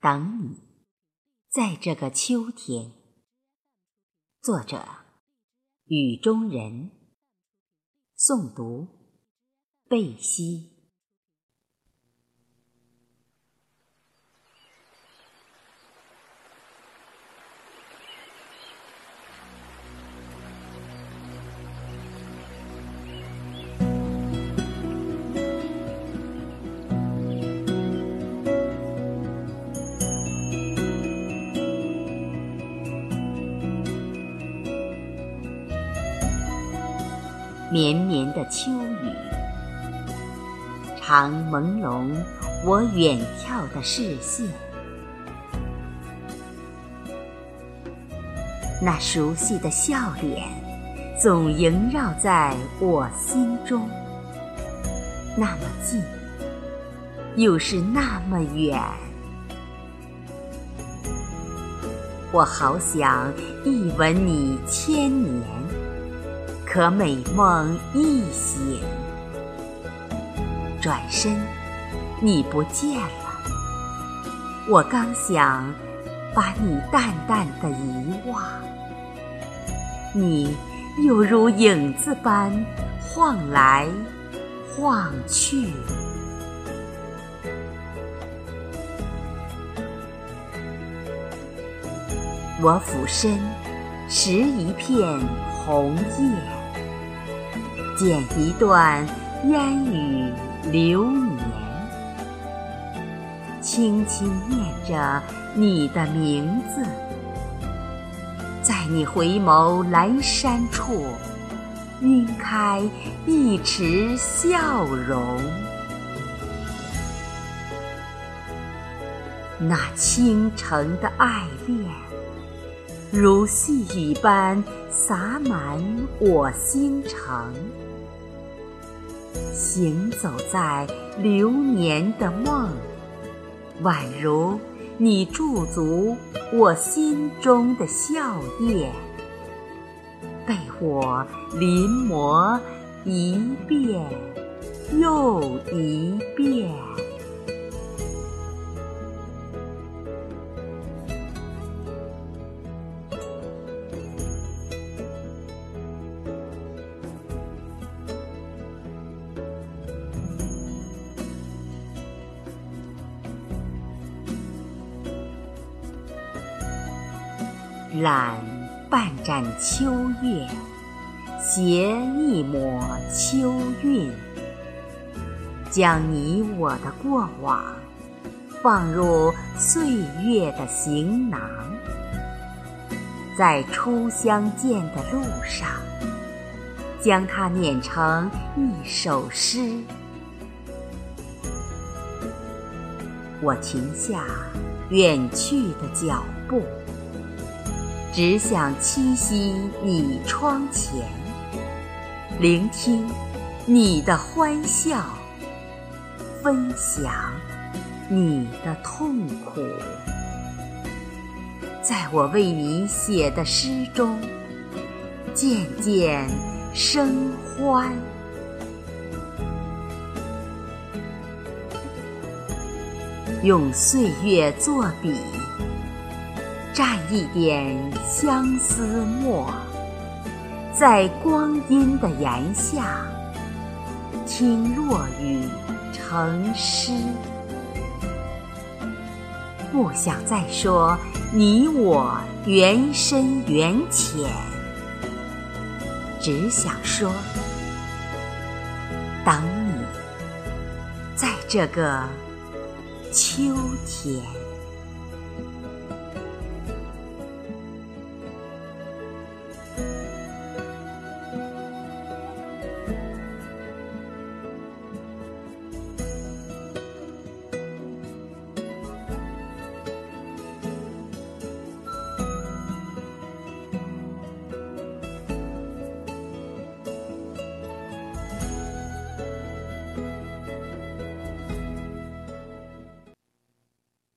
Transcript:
等你，在这个秋天。作者：雨中人。诵读：贝西。绵绵的秋雨，常朦胧我远眺的视线。那熟悉的笑脸，总萦绕在我心中。那么近，又是那么远。我好想一吻你千年。可美梦一醒，转身，你不见了。我刚想把你淡淡的遗忘，你又如影子般晃来晃去。我俯身拾一片红叶。剪一段烟雨流年，轻轻念着你的名字，在你回眸阑珊处，晕开一池笑容。那倾城的爱恋，如细雨般洒满我心城。行走在流年的梦，宛如你驻足我心中的笑靥，被我临摹一遍又一遍。揽半盏秋月，携一抹秋韵，将你我的过往放入岁月的行囊，在初相见的路上，将它碾成一首诗。我停下远去的脚步。只想栖息你窗前，聆听你的欢笑，分享你的痛苦，在我为你写的诗中渐渐生欢，用岁月作笔。蘸一点相思墨，在光阴的檐下，听落雨成诗。不想再说你我缘深缘浅，只想说，等你，在这个秋天。